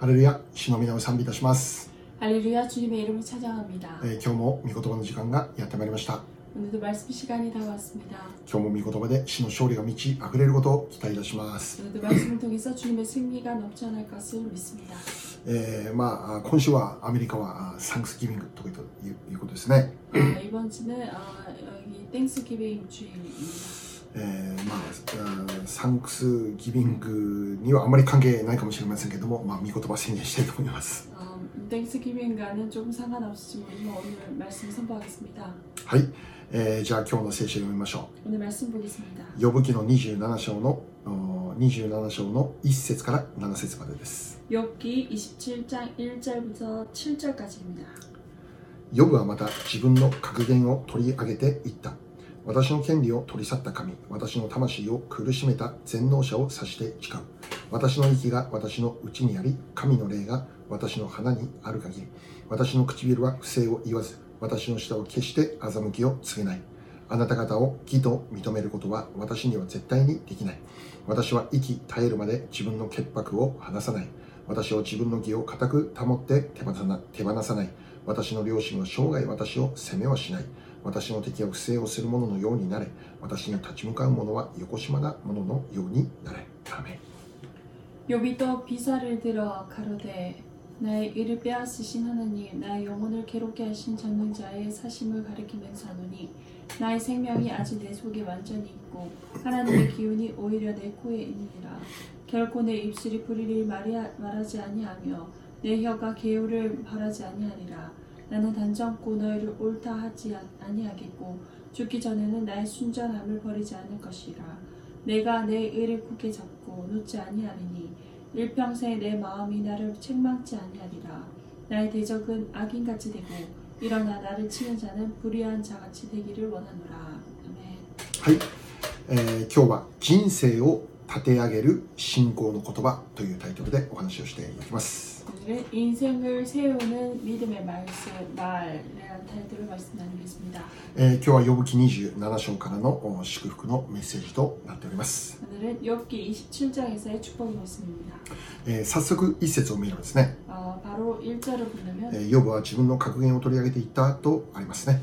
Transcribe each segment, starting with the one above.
ハレルヤ、主の皆を賛美いたします、 할렐루야 주님의 이름을 찬양합니다. えー今日も御言葉の時間がやってまいりました。 오늘도 말씀 시간이 다가왔습니다. 今日も御言葉で主の勝利が満ち溢れることを期待いたします。 오늘도 말씀을 통해서 주님의 승리가 넘쳐날 것을 믿습니다. えーまあ、あ今週はアメリカはあサンクスギビングといういうことですね。 아, 이번 주는 아, 여기 땡스기빙 주일입니다. えーまあ、あサンクスギビングにはあまり関係ないかもしれませんけども、まあ、御言葉を宣言したいと思います。 어, 땡스기빙과는 조금 상관없지만 오늘 말씀 선포하겠습니다. はい、えーじゃあ今日の聖書を読みましょ 오늘 말씀 보겠습니다. う。呼ぶ記の27章のお27章の1節から7節までです。 욥기 27장 1절부터 7절까지입니다. ヨブはまた自分の格言を取り上げていった。 私の権利を取り去った神、私の魂を苦しめた全能者を指して誓う。私の息が私の内にあり、神の霊が私の鼻にある限り、私の唇は不正を言わず、私の舌を決して欺きを告げない。あなた方を義と認めることは私には絶対にできない。私は息絶えるまで自分の潔白を離さない。私は自分の義を固く保って手放さな手放さない。私の両親は生涯私を責めはしない。私の敵は不正をする者のようになれ。私に立ち向かう者は横島な者のようになれ。アーメン 욥이 또 비사를 들어 가로되 나의 의를 빼앗으신 하나님 나의 영혼을 괴롭게 하신 전능자의 사심을 가리켜 맹사노니 나의 생명이 아직 내 속에 완전히 있고 하나님의 기운이 오히려 내 코에 있느니라 결코 내 입술이 불의를 말이, 말하지 아니하며 내 혀가 개요를 바라지 아니하리라 나는 단정코 너희를 옳다 하지 아니하겠고 죽기 전에는 나의 순전함을 버리지 않을 것이라 내가 내 의를 굳게 잡고 놓지 아니하리니 일평생 내 마음이 나를 책망치 아니하리라 나의 대적은 악인같이 되고 일어나 나를 치는 자는 불의한 자같이 되기를 원하노라 아멘 はい、えー今日は人生を立て上げる信仰の言葉というタイトルでお話をしていきます。 오늘은 인생을 세우는 믿음의 말씀 말이라는 타이틀로 말씀 나누겠습니다 えー今日は呼ぶ記27章からのお祝福のメッセージとなっております。 오늘은 욥기 27장에서의 축복의 말씀입니다 えー早速一節を見ればですね、 어, 바로 1절을 보면 えーヨブは自分の格言を取り上げていったとありますね。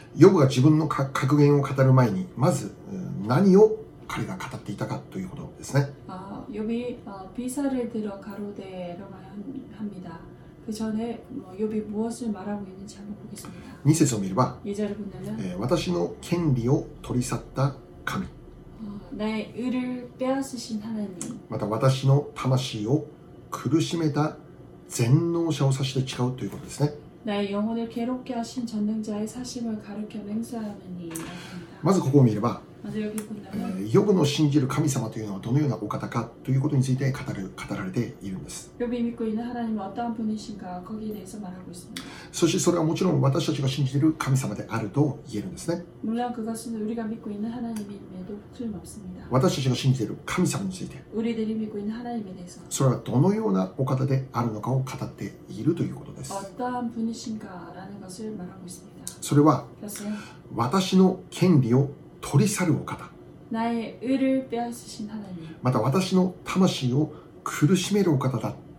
ヨブが自分のか格言を語る前に、まずうん何を彼が語っていたかということですね。 아, 욥이 어, 비사를 들어 가로되라고 한- 합니다. 그 전에 뭐 욥이 무엇을 말하고 있는지 한번 보겠습니다. 2節を見れば、 2절을 보면 えー私の権利を取り去った神、 어, 나의 의를 빼앗으신 하나님 また私の魂を苦しめた全能者を指して誓うということですね。 나의 영혼을 괴롭게 하신 전능자의 사심을 가르쳐 맹세하느니 합니다. まずここを見れば、 ヨブの信じる神様というのはどのようなお方かということについて語る語られているんです。そしてそれはもちろん私たちが信じている神様であると言えるんですね。私たちが信じている神様について、それはどのようなお方であるのかを語っているということです。それは私の権利を取り去るお方。また私の魂を苦しめるお方だ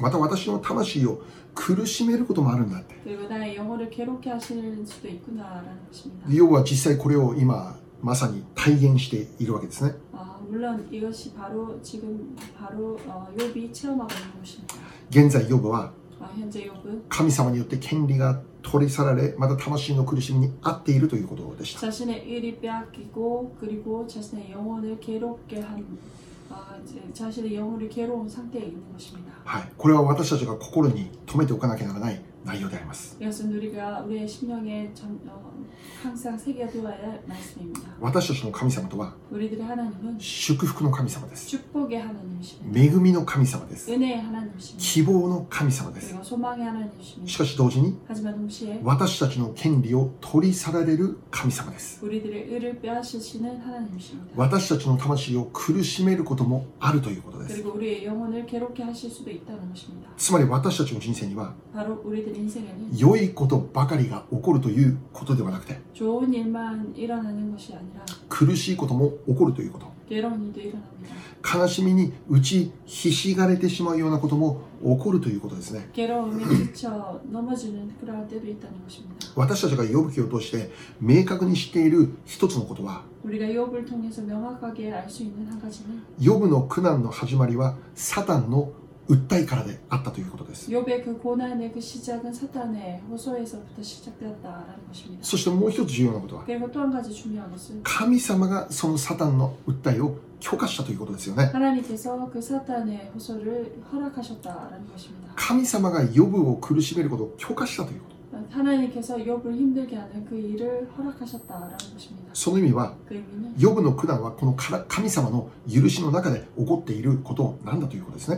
また私の魂を苦しめることもあるんだって。要は実際これを今まさに体現しているわけですね。現在ヨブは神様によって権利が取り去られ、また魂の苦しみに合っているということでした。자신의 의를 빼앗기고 그리고 자신의 영혼을 괴롭게 한 아, 이제 자신의 영혼을 괴로운 상태에 있는 것입니다. はい、これは私たちが心に留めておかなきゃならない 内容であります。私たちの神様とは祝福の神様です。恵みの神様です。希望の神様です。しかし同時に私たちの権利を取り去られる神様です。私たちの魂を苦しめることもあるということです。つまり私たちの人生には良いことばかりが起こるということではなくて苦しいことも起こるということ。悲しみに打ちひしがれてしまうようなことも起こるということですね。私たちが呼ぶ気を通して明確に知っている一つのことは呼ぶの苦難の始まりはサタンの訴えからであったということです 욥의 그 고난의 그 시작은 사탄의 호소에서부터 시작되었다라는 것입니다. そしてもう一つ重要なことは 그리고 또 한 가지 중요한 것은 神様がそのサタンの訴えを許可したということですよね 하나님께서 그 사탄의 호소를 허락하셨다라는 것입니다. 神様がヨブを苦しめることを許可したということ 하나님께서 욥을 힘들게 하는 그 일을 허락하셨다라는 것입니다. 다. その意味は、ヨブの苦難はこの神様の許しの中で起こっていることなんだということですね。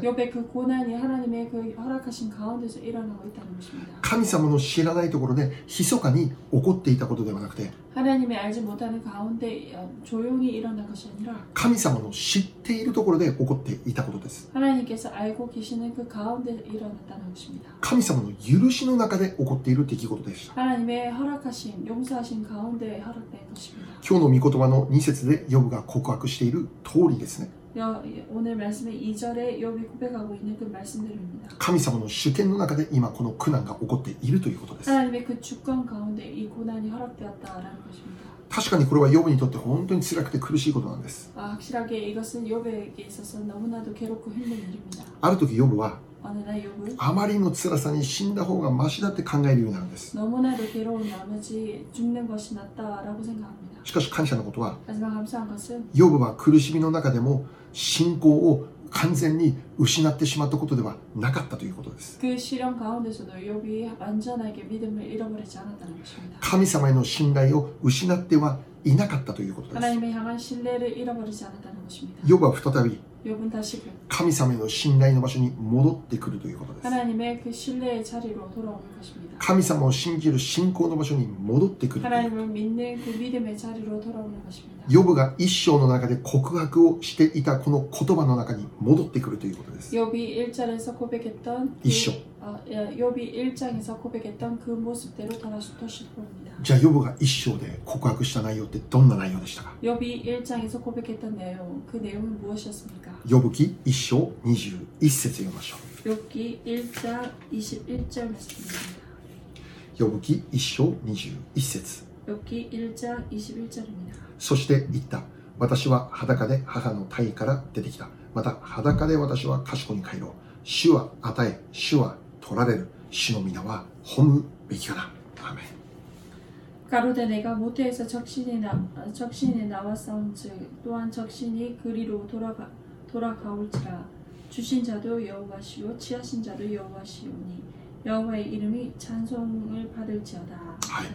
神様の知らないところで密かに起こっていたことではなくて、神様の知っているところで起こっていたことです。神様の許しの中で起こっている出来事でし。今日の御言葉の2節でヨブが告白している通りですね。神様の主権の中で今この苦難が起こっているということです。確かにこれはヨブにとって本当に辛くて苦しいことなんです。ある時ヨブはあまりの辛さに死んだ方がましだって考えるようになるんです。しかし感謝のことは、ヨブは苦しみの中でも信仰を完全に失ってしまったことではなかったということです。神様への信頼を失ってはいなかったということです。ヨブは再び神様の信頼の場所に戻ってくるということです。神様を信じる信仰の場所に戻ってくるヨブが一生の中で告白をしていたこの言葉の中に戻ってくるということです。一生 1절에서 고백했던 그, 이쇼. 어, 예, 욥이 1장에서 고백했던 그 모습대로 다시 다시 돌아옵니다. じゃあヨブが一章で告白した内容ってどんな内容でしたか 욥이 1장에서 고백했던 내용, 그 내용은 무엇이었습니까? ヨブ記一章21節読みましょ 욥기 1장 21절 말씀입니다. うヨブ記一章21節 욥기 1장 21절입니다. そして言った私は裸で母の体から出てきたまた裸で私は賢に帰ろう主は与え主は 取られる主の皆は褒むべきかなアーメン 가로되 내가 모태에서 적신이 나 어, 적신에 나와 싸운즉 또한 적신이 그리로 돌아가 돌아가올지라 주신 자도 여호와시요 치하신 자도 여호와시오니 여호와의 이름이 찬송을 받을지어다. 아이.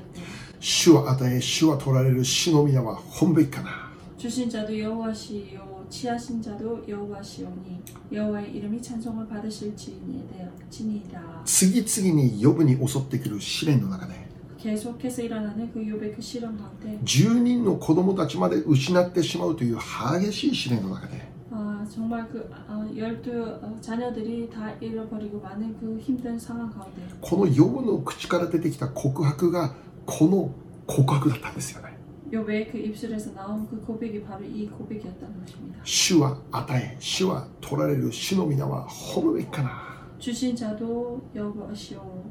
主は与え主は取られる主の皆は褒むべきかな 주신 자도 여호와시요 치하신 자도 여호와시오니 여호와의 이름이 찬송을 받으실지니이다. 次々にヨブに襲ってくる試練の中で 계속해서 일어나는 그 욥의 그 실험 가운데 10人の子供たちまで失ってしまうという激しい試練の中で 아, 정말 그 어, 열두 어, 자녀들이 다 잃어버리고 많은 그 힘든 상황 가운데 このヨブの口から出てきた告白がこの告白だったんですよね 요배의 그 입술에서 나온 그 고백이 바로 이 고백이었다는 것입니다. 시와 아다에 시와 도라레루 시노미나와 호르웨카나 주신 자도 여호와시오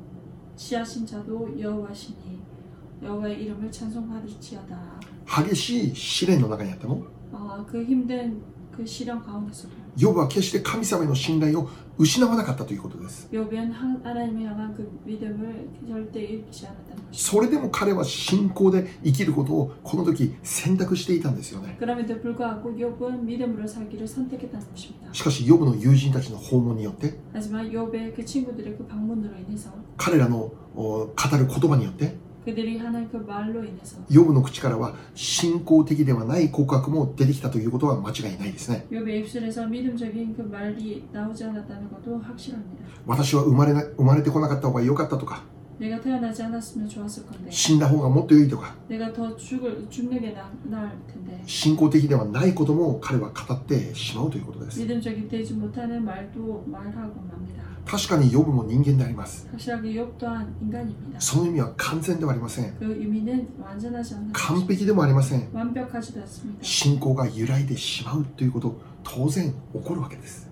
지하신 자도 여호와시니 여호와의 이름을 찬송하리지어다. 하게시 시레 노나가 야다노? 아그 힘든 그 시련 가운데서도 ヨブは決して神様への信頼を失わなかったということです 욥은 한- 하나님에 향한 그 믿음을 절대 잃지 않았다는 것입니다. それでも彼は信仰で生きることをこの時選択していたんですよね 그럼에도 불구하고 욥은 믿음으로 살기를 선택했다는 것입니다. しかしヨブの友人たちの訪問によって 하지만 욥의 그 친구들의 그 방문으로 인해서 彼らのお語る言葉によって 그들이 하는 그 말로 인해서 ヨブの口からは信仰的ではない告白も出てきたということは間違いないですね 욥의 입술에서 믿음적인 그 말이 나오지 않았다는 것도 확실합니다. 私は生まれな生まれてこなかった方が良かったとか 내가 태어나지 않았으면 좋았을 건데 死んだ方がもっと良いとか 내가 더 죽을 죽는 게 나, 나을 텐데 信仰的ではないことも彼は語ってしまうということです 믿음적이 되지 못하는 말도 말하고 맙니다. 確かにヨブも人間であります。その意味は完全ではありません。完璧でもありません。信仰が揺らいでしまうということ当然起こるわけです。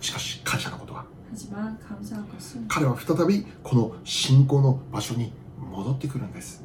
しかし感謝のことは彼は再びこの信仰の場所に戻ってくるんです。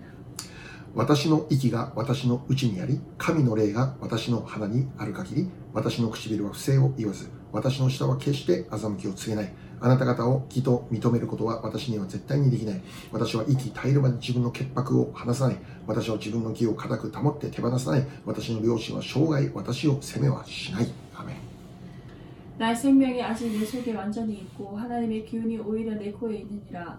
私の息が私の内にあり神の霊が私の鼻にある限り私の唇は不正を言わず私の舌は決して欺きを告げないあなた方を義と認めることは私には絶対にできない私は息絶えるまで自分の潔白を離さない私は自分の義を固く保って手放さない私の両親は生涯私を責めはしないアメン 나의 생명이 아직 내 속에 완전히 있고 하나님의 기운이 오히려 내 코에 있느니라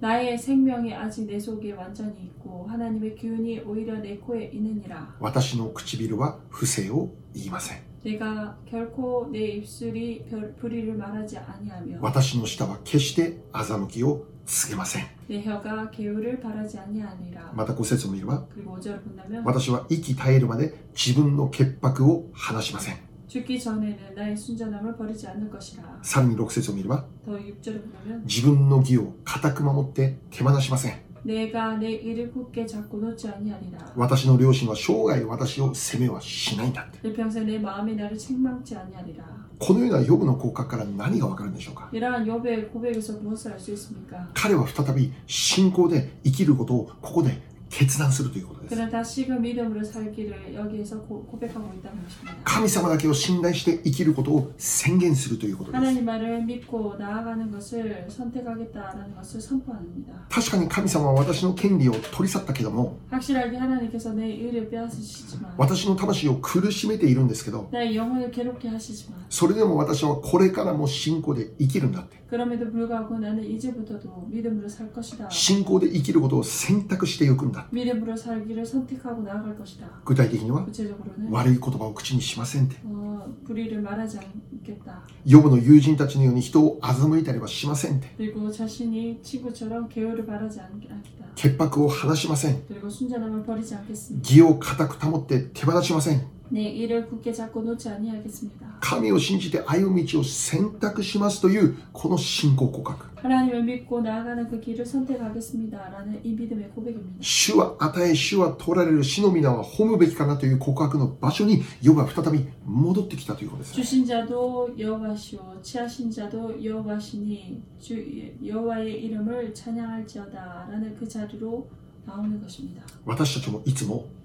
나의 생명이 아직 내 속에 완전히 있고 하나님의 기운이 오히려 내 코에 있느니라 私の唇は不正を言いません 내가 결코 내 입술이 별- 불의를 말하지 아니하며 私の舌は決して欺きを告げません 내 혀가 개울을 바라지 아니하니라 また5節を見れば 그리고 5절을 본다면 私は息絶えるまで自分の潔白を離しません 죽기 전에는 나의 순전함을 버리지 않을 것이라 さらに6節を見れば 더 6절을 보면 自分の義を固く守って手放しません 내가 내 일을 굳게 잡고 놓지 아니하리라 私の両親は生涯私を責めはしないんだって 일평생 내 마음이 나를 책망지 아니하리라 このようなヨブの告白から何がわかるんでしょうか 이러한 욥의 고백에서 무엇을 알 수 있습니까? 彼は再び信仰で生きることをここで決断するということです 그는 다시금 믿음으로 살기를 여기에서 고, 고백하고 있다는 것입니다 神様だけを信頼して生きることを宣言するということです 하나님 말을 믿고 나아가는 것을 선택하겠다라는 것을 선포합니다. 確かに神様は私の権利を取り去ったけども 확실하게 하나님께서 내 의를 빼앗으시지만 私の魂を苦しめているんですけど 나의 영혼을 괴롭게 하시지만 それでも私はこれからも信仰で生きるんだって 그럼에도 불구하고 나는 이제부터도 믿음으로 살 것이다. 信仰で生きることを選択していくんだ 믿음으로 살기를 선택하고 나아갈 것이다. 具体的には 구체적으로는 悪い言葉を口にしませんって 어, 불의를 말하지 않겠다. ヨブの友人たちのように人を欺いたりはしませんって 그리고 자신이 친구처럼 계율을 바라지 않- 않겠다. 潔白を離しません 그리고 순전함을 버리지 않겠습니다. 義を固く保って手放しません 내 일을 굳게 잡고 놓지 아니하겠습니다. 神を信じて歩む道を選択しますというこの信仰告白 하나님을 믿고 나아가는 그 길을 선택하겠습니다라는 이 믿음의 고백입니다. 主は与え主は取られる主の皆は褒むべきかなという告白の場所にヨブは再び戻ってきたということです 주신 자도 여호와시오 취하신 자도 여호와시니 주 여호와의 이름을 찬양할지어다라는 그 자리로 나오는 것입니다. 私たちもいつも 우리들은 언제나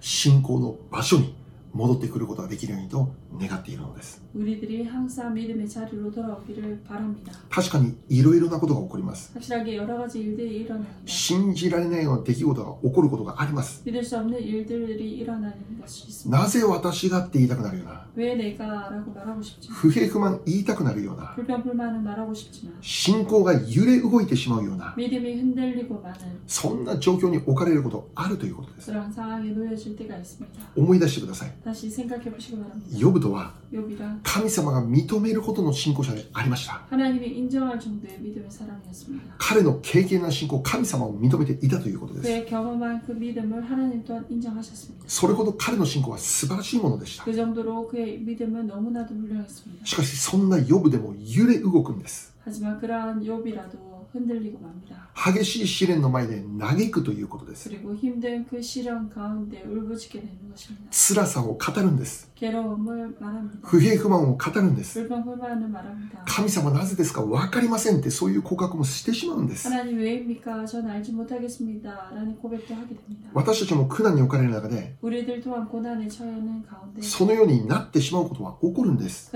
信仰の場所に戻ってくることができるようにと願っているのです。 우리들이 항상 믿음의 자리로 돌아오기를 바랍니다. 確かにいろいろなことが起こります。 확실하게 여러 가지 일들이 일어납니다. 信じられないような出来事が起こることがあります。 믿을 수 없는 일들이 일어나는 것이 있습니다. なぜ私がって言いたくなるような、 왜 내가라고 말하고 싶지만 不平不満言いたくなるような、 불평 불만은 말하고 싶지만 信仰が揺れ動いてしまうような、 믿음이 흔들리고 많은 そんな状況に置かれることあるということです。 그런 상황에 놓여질 때가 있습니다. 思い出してください。 다시 생각해 보시기 바랍니다. ヨブとは 욥이란 神様が認めるほどの信仰者でありました。 하나님이 인정할 정도의 믿음의 사람이었습니다. 彼の経験な信仰、神様を認めていたということです。 그의 경험한 그 믿음을 하나님 또한 인정하셨습니다. それほど彼の信仰は素晴らしいものでした。 그 정도로 그의 믿음은 너무나도 훌륭했습니다. しかしそんなヨブでも揺れ動くんです。 하지만 그러한 욥이라도 흔들리고 맙니다. 激しい試練の前で嘆くということです。辛さを語るんです。不平不満を語るんです。神様なぜですか?分かりませんってそういう告白もしてしまうんです。私たちも苦難に置かれる中でそのようになってしまうことは起こるんです。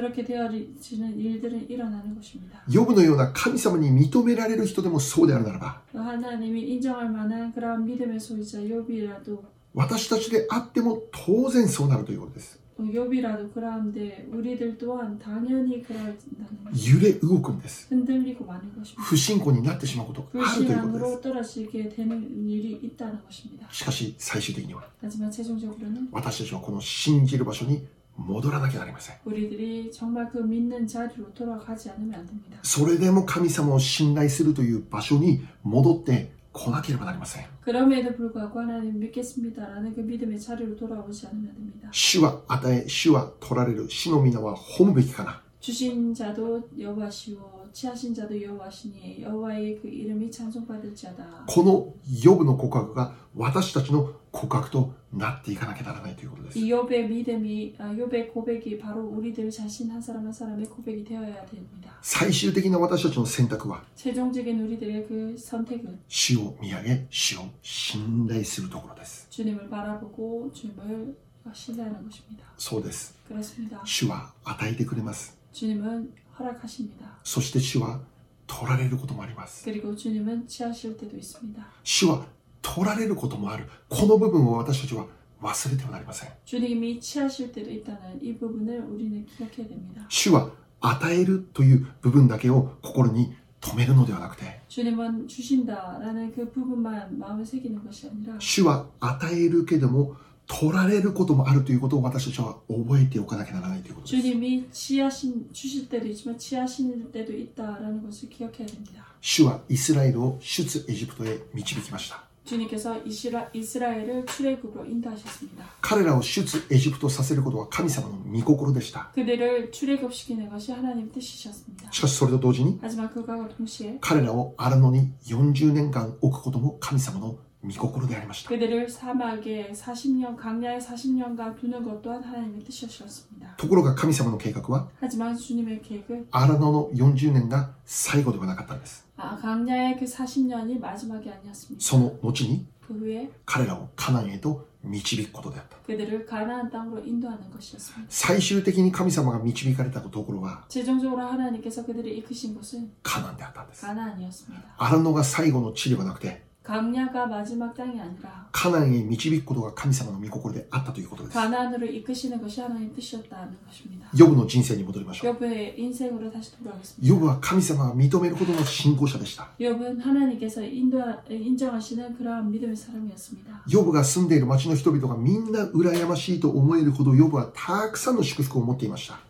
ヨブのような神様に認められる人でもそうであるならば私たちであっても当然そうなるということです。揺れ動くんです。不信仰になってしまうことがあるということです。しかし最終的には私たちはこの信じる場所に 戻らなきゃなりません。 우리들이 정말 그 믿는 자리로 돌아가지 않으면 안 됩니다. それでも神様を信頼するという場所に戻ってこなければなりません。 그럼에도 불구하고 하나님 믿겠습니다라는 그 믿음의 자리로 돌아오지 않으면 안 됩니다. 主は与え、主は取られる、主の皆は褒むべきかな。 주신 자도 여호와시오 취하신 자도 여호와시니 여호와의 그 이름이 찬송받을지어다. このヨブの告白が私たちの告白となっていかなきゃならないということです。 이 욥의 믿음이 아, 욥의 고백이 바로 우리들 자신 한 사람 한 사람의 고백이 되어야 됩니다. 最終的な私たちの選択は、 최종적인 우리들의 그 선택은 主を見上げ、主を信頼するところです。 주님을 바라보고 주님을 신뢰하는 것입니다. そうです。 그렇습니다. 主は与えてくれます。 주님은 허락하십니다. そして主は取られることもあります。 그리고 주님은 취하실 때도 있습니다. 主は取られることもある。この部分を私たちは忘れてはなりません。 주님이 취하실 때도 있다는 이 부분을 우리는 기억해야 됩니다. 主は与えるという部分だけを心に留めるのではなくて、 주님은 주신다라는 그 부분만 마음에 새기는 것이 아니라 主は与えるけども 取られることもあるということを私たちは覚えておかなきゃならないということです。 주님이 취하신 주실 때도 있지만 취하실 때도 있다라는 것을 기억해야 됩니다. 主はイスラエルを出エジプトへ導きました。 주님께서 이스라, 이스라엘을 출애굽으로 인도하셨습니다. 彼らを出エジプトさせることは神様の御心でした。 그들을 출애굽시키는 것이 하나님 뜻이셨습니다. しかしそれと同時に 하지만 그와 동시에 彼らを荒野に40年間置くことも神様の御心でありました。 그들을 사막에 40년 강야에 40년간 두는 것 또한 하나님의 뜻이었습니다. ところが神様の計画は 하지만 주님의 계획은 荒野の40年が最後ではなかったんです。 아, 강야의 그 40년이 마지막이 아니었습니다. その後に 그 후에 彼らをカナンへと導くことであった。 그들을 가나안 땅으로 인도하는 것이었습니다. 最終的に神様が導かれたところは 최종적으로 하나님께서 그들을 이끄신 곳은 カナンであったんです。 가나안이었습니다. 荒野が最後の地ではなくて、 カナンへ導くことが神様の御心であったということです。ヨブの人生に戻りましょう。ヨブは神様が認めるほどの信仰者でした。ヨブが住んでいる町の人々がみんな羨ましいと思えるほどヨブはたくさんの祝福を持っていました。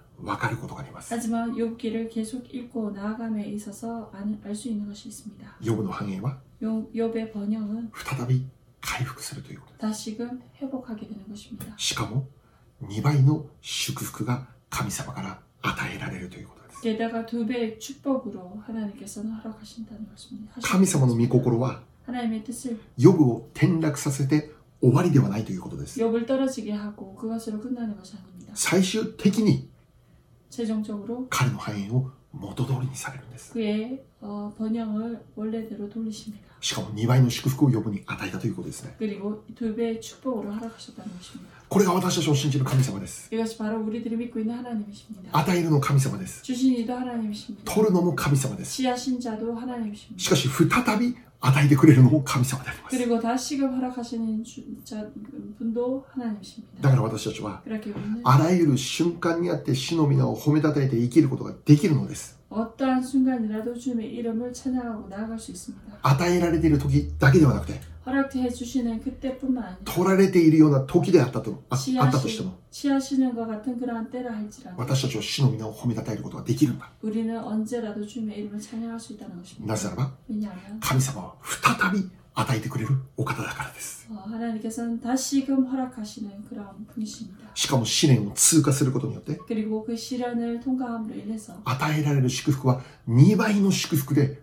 分かることがあります。 하지만 욥기를 계속 읽고 나아감에 있어서 알 수 있는 것이 있습니다. 呼ぶの繁栄は 욥- 욥의 번영은 再び回復するということで 다시금 회복하게 되는 것입니다. す。しかも、2倍の祝福が神様から与えられるということです。 게다가 두 배의 축복으로 하나님께서는 허락하신다는 것입니다. 神様の御心は 하나님의 뜻을 ヨブを転落させて終わりではないということです。 욕을 떨어지게 하고 그것으로 끝나는 것이 아닙니다. 最終的に 최종적으로 彼の繁栄を元通りにされるんです。 그의 어, 번영을 원래대로 돌리십니다. しかも2倍の祝福をヨブに与えたということですね。 그리고 두 배의 축복으로 허락하셨다는 것입니다. これが私たちの信じる神様です。 이것이 바로 우리들이 믿고 있는 하나님이십니다. 与えるの神様です。 주신 이도 하나님이십니다. 取るのも神様です。 지하신 자도 하나님이십니다. しかし再び 与えてくれるのも神様であります。だから私たちは、あらゆる瞬間にあって死の皆を褒めたたえて生きることができるのです。与えられている時だけではなくて、허락해 주시는 그때뿐만 아니라 取られているような時であったとああったとして 취하시, も、 취하시는 것 같은 그러한 때라 할지라도 私たちは主の皆を褒めたたえることができるんだ。 우리는 언제라도 주님의 이름을 찬양할 수 있다는 것입니다. なぜならば、 왜냐하면 神様は再び与えてくれるお方だからです。 어, 하나님께서는 다시금 허락하시는 그런 분이십니다. しかも試練を通過することによって、 그리고 그 시련을 통과함으로 인해서 与えられる祝福は2倍の祝福で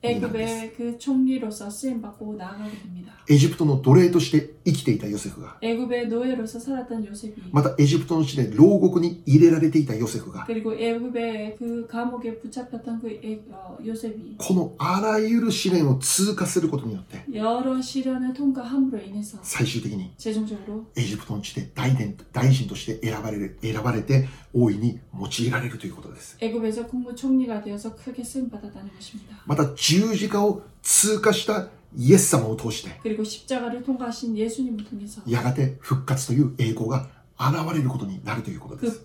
になるんです。 애굽의 그 총리로서 쓰임 받고 나아가게 됩니다. エジプトの奴隷として生きていたヨセフが、 애굽의 노예로서 살았던 요셉이 またエジプトの地で牢獄に入れられていたヨセフが、 그리고 애굽의 그 감옥에 붙잡혔던 그 애, 어, 요셉이 このあらゆる試練を通過することによって、 여러 시련을 통과함으로 인해서 最終的に 최종적으로 エジプトの地で大殿大臣として選ばれる、選ばれて大いに用いられるということです。 애굽에서 국무총리가 되어서 크게 쓰임 받았다는 것입니다. また 十字架を通過したイエス様を通してやがて復活という栄光が現れることになるということです。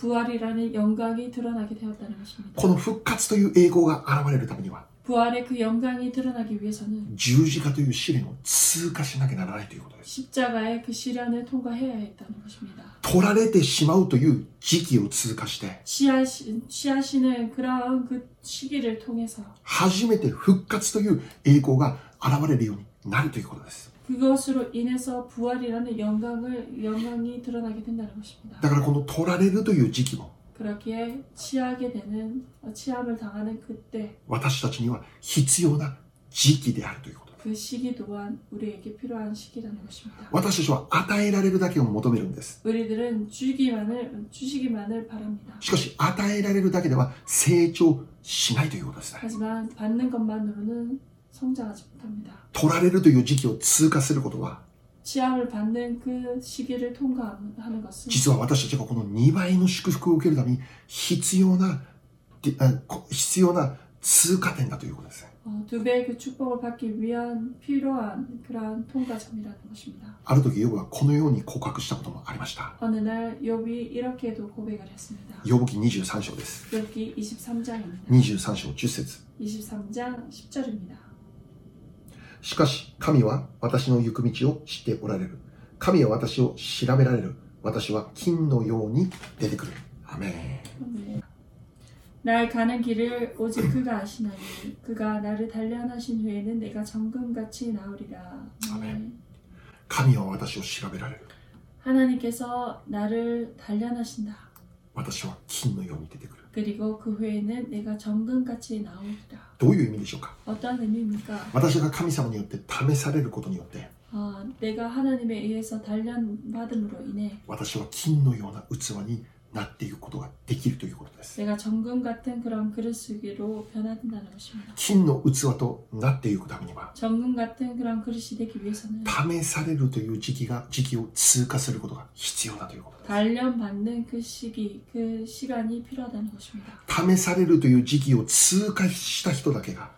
この復活という栄光が現れるためには 부활의 그 영광이 드러나기 위해서는 十字架という試練を通過しなきゃならないということです。 십자가의 그 시련을 통과해야 했다는 것입니다. 取られてしまうという時期を通過して、 취하시, 취하시는 그러한 그 시기를 통해서 初めて復活という栄光が現れるようになるということです。 그것으로 인해서 부활이라는 영광을 영광이 드러나게 된다는 것입니다. だからこの取られるという時期も 그렇기에 취하게 되는 어, 취함을 당하는 그때 私たちには必要な時期であるということです。 그 시기 또한 우리에게 필요한 시기라는 것입니다. 私たちは与えられるだけを求めるんです。 우리들은 주기만을 주시기만을 바랍니다. しかし与えられるだけでは成長しないということですね。 하지만 받는 것만으로는 성장하지 못합니다. 取られるという時期を通過することは、 취함을 받는 그 시기를 통과하는 것은 実は私たちがこの2倍の祝福を受けるために必要な、であこ必要な通過点だということですね。 어, 두 배의 그 축복을 받기 위한 필요한 그러한 통과점이라는 것입니다. ある時、ヨブはこのように告白したこともありました。 어느 날 욥이 이렇게도 고백을 했습니다. ヨブ記23章です。 욥기 23장입니다. 23章10節 23장 10절입니다. しかし、神は私の行く道を知っておられる。神は私を調べられる。私は金のように出てくる。アメン。 날 가는 길을 오직 그가 아시나니 그가 나를 단련하신 후에는 내가 정금같이 나으리라. 아멘. 神は私を調べられる。 하나님께서 나를 단련하신다. 私は金のように出てくる。 る 그리고 그 후에는 내가 정금같이 나오리라. どういう意味でしょうか 어떤 의미입니까? 私が神様によって試されることによって、 어, 내가 하나님에 의해서 단련받음으로 인해 私は金のような器に なっていくことができるということです。金の器となっていくためには、試されるという時期が時期を通過することが必要だということです。試されるという時期を通過した人だけが、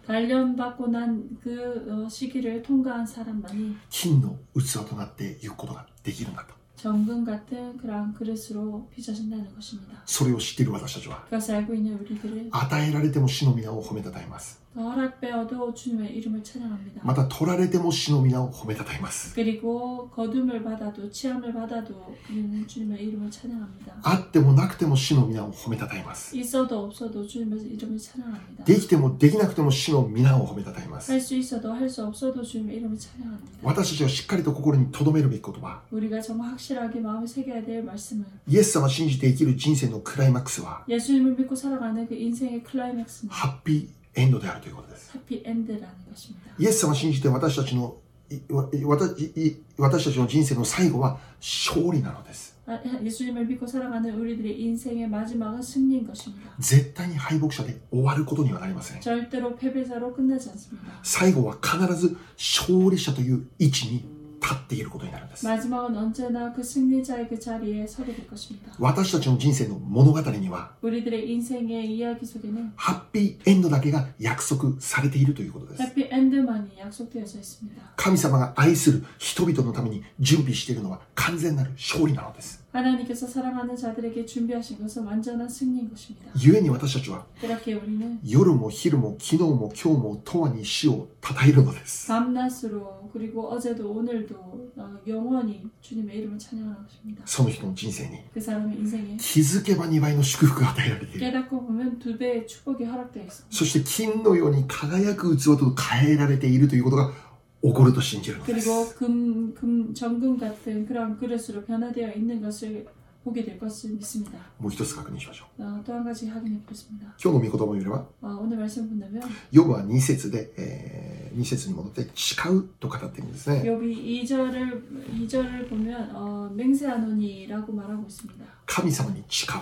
金の器となっていくことができるんだと。 정금 같은 그런 그릇으로 빚어진다는 것입니다. それを知っている私たちは、 그것을 알고 있는 우리들은 与えられても主の皆を褒めたたえます。 허락되어도 주님의 이름을 찬양합니다. また取られても主の皆を褒めたたえます 그리고 거둠을 받아도 치함을 받아도 우리는 주님의 이름을 찬양합니다. あってもなくても主の皆を褒めたたえます 있어도 없어도 주님의 이름을 찬양합니다. できてもできなくても主の皆を褒めたたえます 할 수 있어도 할 수 없어도 주님의 이름을 찬양합니다. 私たちはしっかりと心に留めるべき言葉 우리가 정말 확실하게 마음에 새겨야 될 말씀은 イエス様を信じて生きる人生のクライマックスは 예수님을 믿고 살아가는 그 인생의 클라이맥스는 ハッピー エンドであるということです。イエス様を信じて私たちの私たちの人生の最後は勝利なのです。絶対に敗北者で終わることにはなりません。最後は必ず勝利者という位置に立っていることになるんです。私たちの人生の物語には、ハッピーエンドだけが約束されているということです。神様が愛する人々のために準備しているのは完全なる勝利なのです。 하나님께서 사랑하는 자들에게 준비하신 것은 완전한 승리인 것입니다. 故に私たちは 그렇게 우리는 夜も昼も昨日も今日も永遠に死を称えるのです 밤낮으로 그리고 어제도 오늘도 어, 영원히 주님의 이름을 찬양하는 것입니다. その人の人生に 그 사람의 인생에 気づけば2倍の祝福が与えられている 깨닫고 보면 두 배의 축복이 허락되어 있습니다. そして金のように輝く器と変えられているということが 起こると信じるのです 그리고 금, 금, 정금 같은 그런 그릇으로 변화되어 있는 것을 보게 될 것을 믿습니다. もう一つ確認しましょう 어, 또 한 가지 확인해 보겠습니다. 今日の御言葉を見れば 어, 오늘 말씀 본다면 ヨブは2節で、え2節に戻って誓うと語っているんですね 욥이 2절을 2절을 보면 어, 맹세하노니라고 말하고 있습니다. 神様に誓う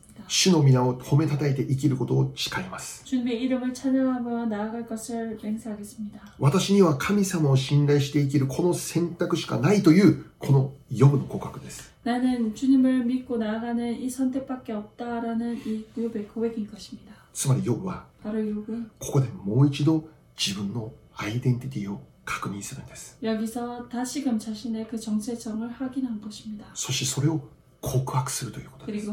主の皆を褒めたたえて生きることを誓います。私には神様を信頼して生きるこの選択しかないというこのヨブの告白です。つまりヨブはここでもう一度自分のアイデンティティを確認するんです。そしてそれを告白するということです。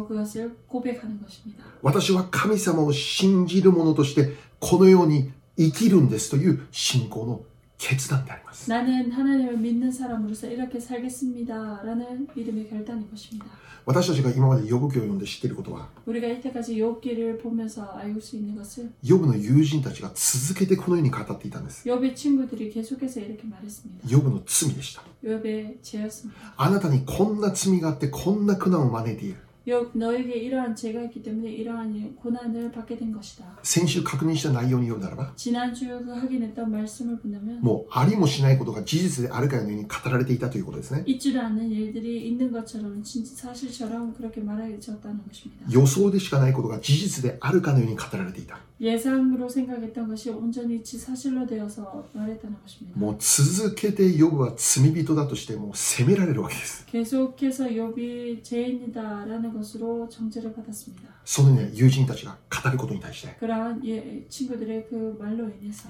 私は神様を信じる者としてこのように生きるんですという信仰の決断であります 나는 하나님을 믿는 사람으로서 이렇게 살겠습니다라는 믿음의 결단인 것입니다. 私たちが今までヨブ記を読んで知っていることは 우리가 이때까지 욥기를 보면서 알고 수 있는 것은 ヨブの友人たちが続けてこのように語っていたんです 욥의 친구들이 계속해서 이렇게 말했습니다. ヨブの罪でした 욥의 죄였습니다. あなたにこんな罪があってこんな苦難を招いている 욥 너에게 이러한 죄가 있기 때문에 이러한 고난을 받게 된 것이다. 先週確認した内容によるならば 지난주 그 확인했던 말씀을 본다면 もうありもしないことが事実であるかのように語られていたということですね 있지도 않는 일들이 있는 것처럼 진짜 사실처럼 그렇게 말해졌다는 것입니다. 予想でしかないことが事実であるかのように語られていた 예상으로 생각했던 것이 온전히 지 사실로 되어서 말했다는 것입니다. もう続けてヨブは罪人だとしてもう責められるわけです 계속해서 욥이 죄인이다라는 것으로 정죄를 받았습니다. そのね、友人たちが語ることに対して。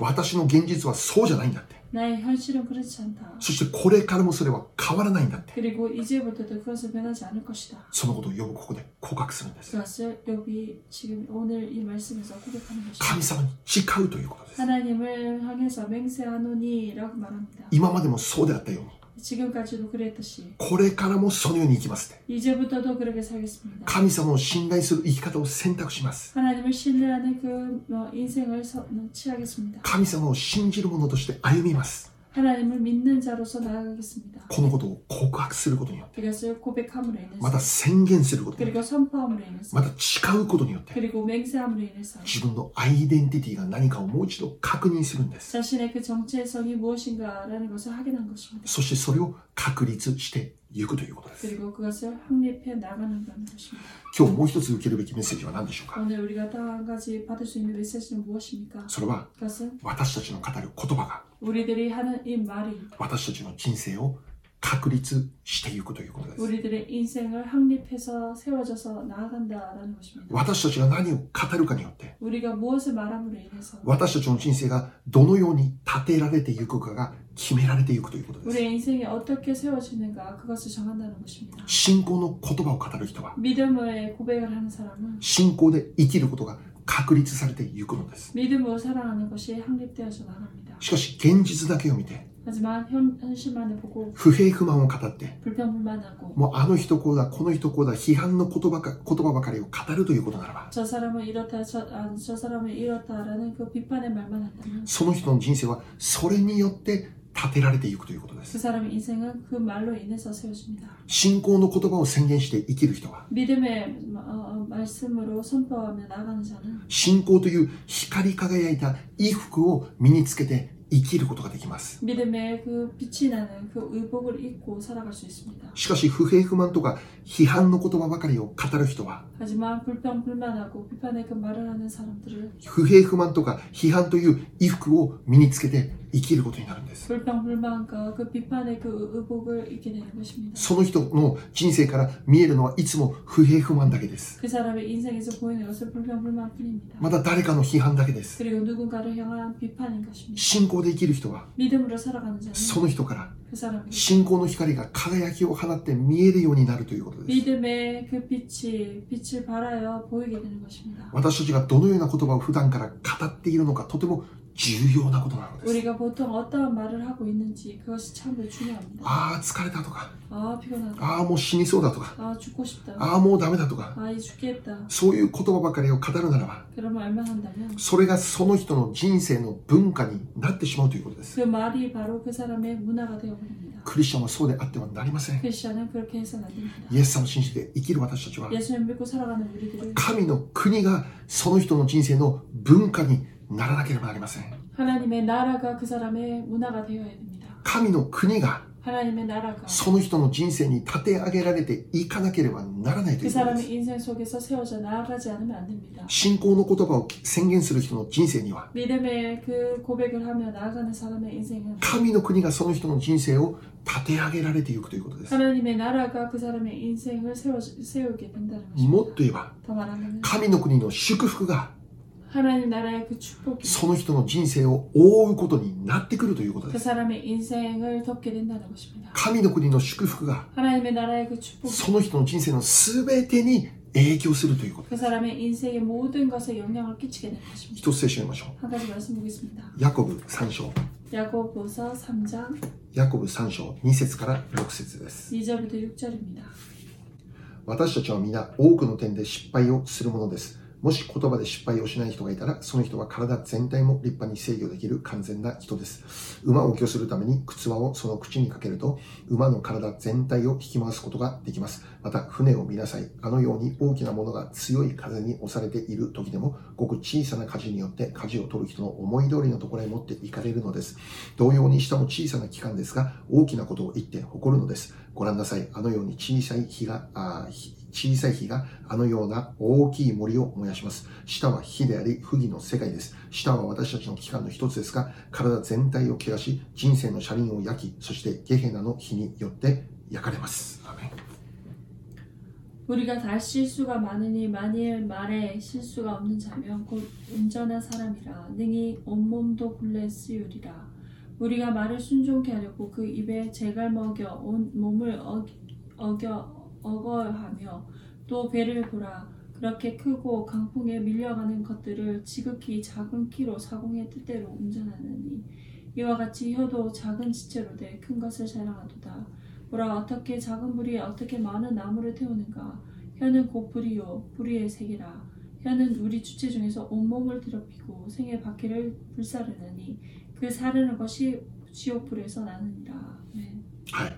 私の現実はそうじゃないんだって。そしてこれからもそれは変わらないんだって。そのことを呼ぶここで告白するんです。神様に誓うということです。今までもそうであったように。지금까지도 그랬듯이 これからもそのように生きますって 이제부터도 그렇게 살겠습니다. 神様を信頼する生き方を選択します 하나님을 신뢰하는 그 어, 인생을 서- 취하겠습니다. 神様を信じる者として歩みます 하나님을 믿는 자로서 나아가겠습니다. このことを告白することによって 그것을 고백함으로 また 인해서 宣言することによって 그리고 선포함으로 인해서 また誓うことによって 그리고 맹세함으로 인해서 自分のアイデンティティが何かをもう一度確認するんです 자신의 그 정체성이 무엇인가라는 것을 확인한 것입니다. そしてそれを確立して 行くということです。今日もう一つ受けるべきメッセージは何でしょうか？それは私たちの語る言葉が私たちの人生を確立していくということです。私たちが何を語るかによって、私たちの人生がどのように立てられていくかが決められていくということです。信仰の言葉を語る人は、信仰で生きることが確立されていくのです。しかし、現実だけを見て、不平不満を語って、もうあの人こうだ、この人こうだ、批判の言葉か言葉ばかりを語るということならば、その人の人生はそれによって建てられていくということです。信仰の言葉を宣言して生きる人は、信仰という光り輝いた衣服を身につけて生きることができます。しかし、不平不満とか批判の言葉ばかりを語る人は、不平不満とか批判という衣服を身につけて生きることになるんです。その人の人生から見えるのはいつも不平不満だけです。また誰かの批判だけです。信仰で生きる人はその人から信仰の光が輝きを放って見えるようになるということです。私たちがどのような言葉を普段から語っているのかとても重要なことなのです。ああ、疲れたとか。ああ、もう死にそうだとか。ああ、もうダメだとか。そういう言葉ばかりを語るならば、それがその人の人生の文化になってしまうということです。クリスチャンはそうであってはなりません。イエス様を信じて生きる私たちは、神の国がその人の人生の文化にならなければなりません。神の国がその人の人生に立て上げられていかなければならないということです。信仰の言葉を宣言する人の人生には、神の国がその人の人生を立て上げられていくということです。もっと言えば、神の国の祝福が하나님 나라의 그 축복이 その人の人生を覆うことになってくるということ 그 です 사람의 인생을 덮게 된다는 것입니다. 神の国の祝福が 하나님의 나라의 그 축복이 その人の人生の全てに影響するということで 그 す 사람의 인생의 모든 것에 영향을 끼치게 되는 것입니다. 一つ聖書を読みましょ 한 가지 말씀 보겠습니다. うヤコブ3章 야고보서 3장 ヤコブ3章2節から6節です 2절부터 6절입니다. 私たちは皆多くの点で失敗をするものです。 もし言葉で失敗をしない人がいたら、その人は体全体も立派に制御できる完全な人です。馬を御するために靴輪をその口にかけると、馬の体全体を引き回すことができます。また、船を見なさい。あのように大きなものが強い風に押されている時でも、ごく小さな舵によって舵を取る人の思い通りのところへ持っていかれるのです。同様に下も小さな器官ですが、大きなことを言って誇るのです。ご覧なさい。あのように小さい火が、あ小さい火があのような大きい森を燃やします。下は火であり、不義の世界です。下は私たちの器官の一つですが、体全体を汚し、人生の車輪を焼き、そしてゲヘナの火によって焼かれます。アーメン 우리가 다 실수가 많으니 만일 말에 실수가 없는 자면 곧 온전한 사람이라 능히 온몸도 굴레 쓰유리라 우리가 말을 순종케 하려고 그 입에 재갈 먹여 온 몸을 어기, 어겨 어거하며 또 배를 보라 그렇게 크고 강풍에 밀려가는 것들을 지극히 작은 키로 사공의 뜻대로 운전하느니 이와 같이 혀도 작은 지체로 돼 큰 것을 자랑하도다 보라 어떻게 작은 불이 어떻게 많은 나무를 태우는가 혀는 곧 불이요 불의의 색이라 혀는 우리 주체 중에서 온몸을 더럽히고 생의 바퀴를 불사르느니 그 사르는 것이 지옥불에서 나느니라 네. はい。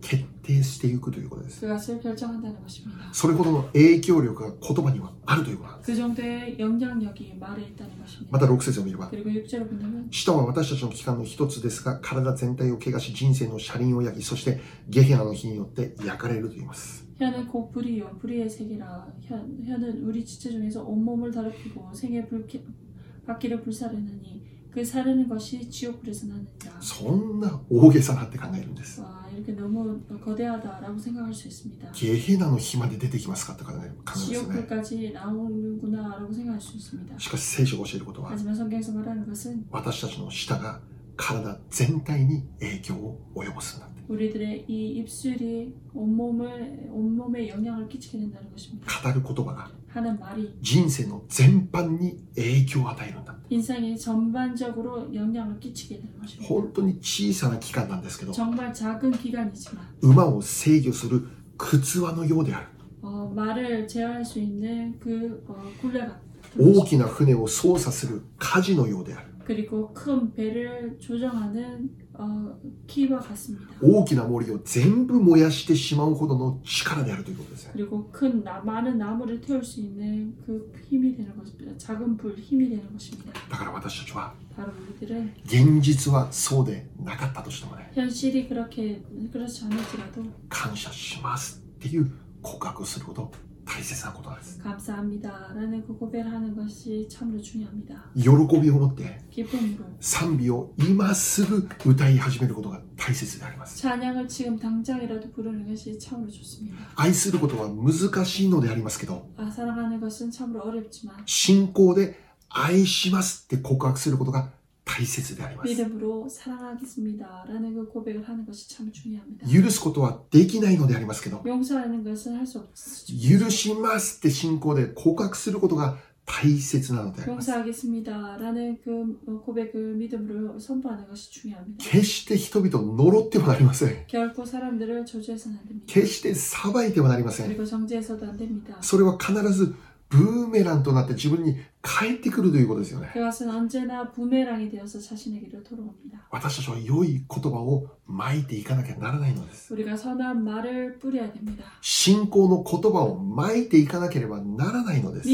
決定していくということです 그것을 결정한다는 것입니다. それほどの影響力が言葉にはあるということなんです 그 정도의 영향력이 말에 있다는 ま 것입니다. た6節を見れば 그리고 육체로 본다면 舌は私たちの器官の一つですが体全体を怪我し人生の車輪を焼きそしてゲヘナの火によって焼かれると言います 혀는 곧 불이요 불의의 세계라 혀, 혀는 우리 지체 중에서 온몸을 더럽히고 생의 불 바퀴를 불사르느니 그 사르는 것이 지옥불에서 나느니라 そんな大げさなって考えるんです 와 이렇게 너무 거대하다라고 생각할 수 있습니다 ゲヘナの火まで出てきますかって考える考えますよね 지옥불까지 나오는구나라고 생각할 수 있습니다 しかし聖書が教えることは 하지만 성경에서 말하는 것은 私たちの舌が体全体に影響を及ぼすんだって 우리들의 이 입술이 온몸을 온몸에 영향을 끼치게 된다는 것입니다 語る言葉が 하는 말이 人生の全般に影響を与えるんだ 인생에 전반적으로 영향을 끼치게 되는 것입니다 本当に小さな器官なんですけど 정말 작은 기관이지만 馬を制御する靴輪のようである 어, 말을 제어할 수 있는 그 어, 굴레 같은 大 것이- きな船を操作する舵のようである 그리고 큰 배를 조정하는 어, 키와 같습니다. 大きな森を全部燃やしてしまうほどの力であるということです。だから私たちは現実はそうでなかったとしてもね感謝しますっていう告白すること大切なことなんです 감사합니다라는 그 고백을 하는 것이 참으로 중요합니다. 喜びを持って 기쁨으로 賛美を今すぐ歌い始めることが大切であります 찬양을 지금 당장이라도 부르는 것이 참으로 좋습니다. 愛することは難しいのでありますけど 아, 사랑하는 것은 참으로 어렵지만 信仰で愛しますって告白することが 大切であります 믿음으로 사랑하겠습니다라는 그 고백을 하는 것이 참 중요합니다. 許すことはできないのでありますけど 용서하는 것은 할 수 없습니다. 許しますって信仰で告白することが大切なのであります 용서하겠습니다라는 그 고백을 믿음으로 선포하는 것이 중요합니다. 決して人々を呪ってはなりません 결코 사람들을 저주해서는 안 됩니다. 決して裁いてはなりません 그리고 정죄해서도 안 됩니다. それは必ず ブーメランとなって自分に返ってくるということですよね。私たちは良い言葉を巻いていかなきゃならないのです。信仰の言葉を巻いていかなければならないのです。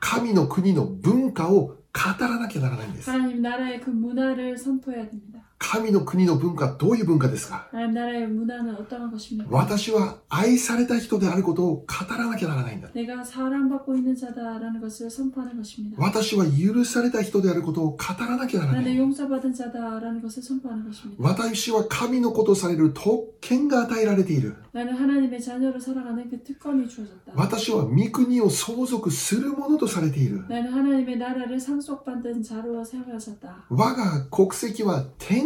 神の国の文化を語らなきゃならないんです。神の国の文化、どういう文化ですか？私は愛された人であることを語らなきゃならないんだ。私は許された人であることを語らなきゃならない。私は神のことされる特権が与えられている。私は御国を相続するものとされている。我が国籍は天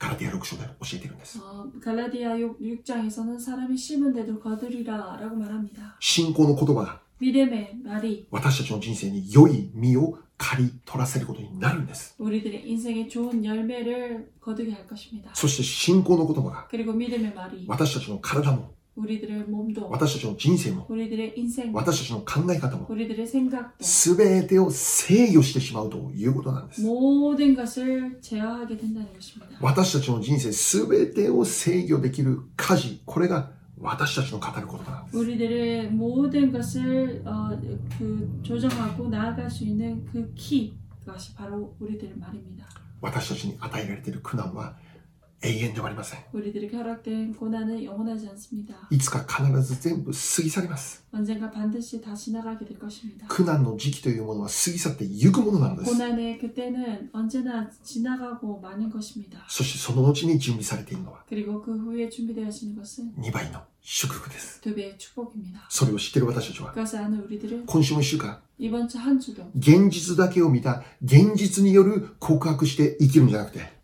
ガラティア6章で教えているんです 어, 갈라디아 6, 장에서는 사람이 심은 대로 거두리라 라고 말합니다. 信仰の言葉が 믿음의 말이 私たちの人生に良い実を刈り取らせることになるんです 우리들의 인생에 좋은 열매를 거두게 할 것입니다. そして信仰の言葉が 그리고 믿음의 말이 私たちの体も 우리들의 몸도 私たちの人生も私たちの考え方も全てを制御してしまうということなんです。私たちの人生全てを制御できる家事これが私たちの語ることなんです。私たちに与えられている苦難は永遠ではありません。いつか必ず全部過ぎ去ります。苦難の時期というものは過ぎ去ってゆくものなのです。そしてその後に準備されているのは2倍の祝福です。それを知っている私たちは今週も1週間現実だけを見た現実による告白して生きるんじゃなくて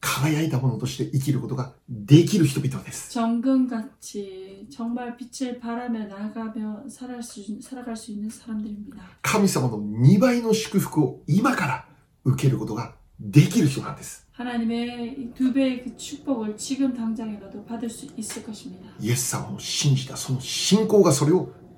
輝いたものとして生きることができる人々です 정금같이 정말 빛을 바라며 나아가며 살아갈 수, 살아갈 수 있는 사람들입니다. 神様の2倍の祝福を今から受けることができる人なんです 하나님의 이두 배의 그 축복을 지금 당장이라도 받을 수 있을 것입니다. イエス様を信じたその信仰がそれを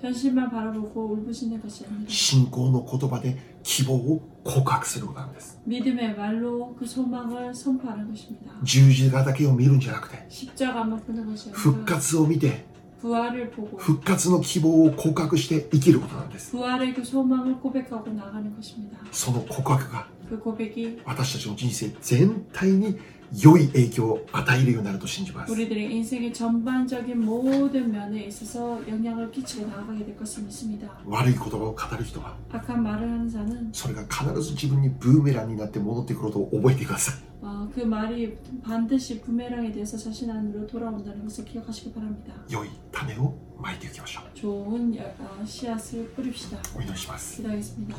현실만 바라보고 울부짖는 것이 아니라 信仰の言葉で希望を告白することなんです 믿음의 말로 그 소망을 선포하는 것입니다. 十字架だけを見るんじゃなくて 십자가만 보는 것이 復 아니라 活を見て 부활을 보고 復活の希望を告白して生きることなんです 부활의 그 소망을 고백하고 나가는 것입니다. その告白が 그 고백이 私たちの人生全体に 良い影響を与えるようになると信じます 우리들의 인생의 전반적인 모든 면에 있어서 영향을 끼치고 나아가게 될 것을 믿습니다. 悪い言葉を語る人は 악한 말을 하는 자는 それが必ず自分にブーメランになって戻ってくることを覚えてください 어, 그 말이 반드시 부메랑에 대해서 자신 안으로 돌아온다는 것을 기억하시기 바랍니다. 良い種をまいていきましょう 좋은 여- 어, 씨앗을 뿌립시다. お祈りします 기도하겠습니다.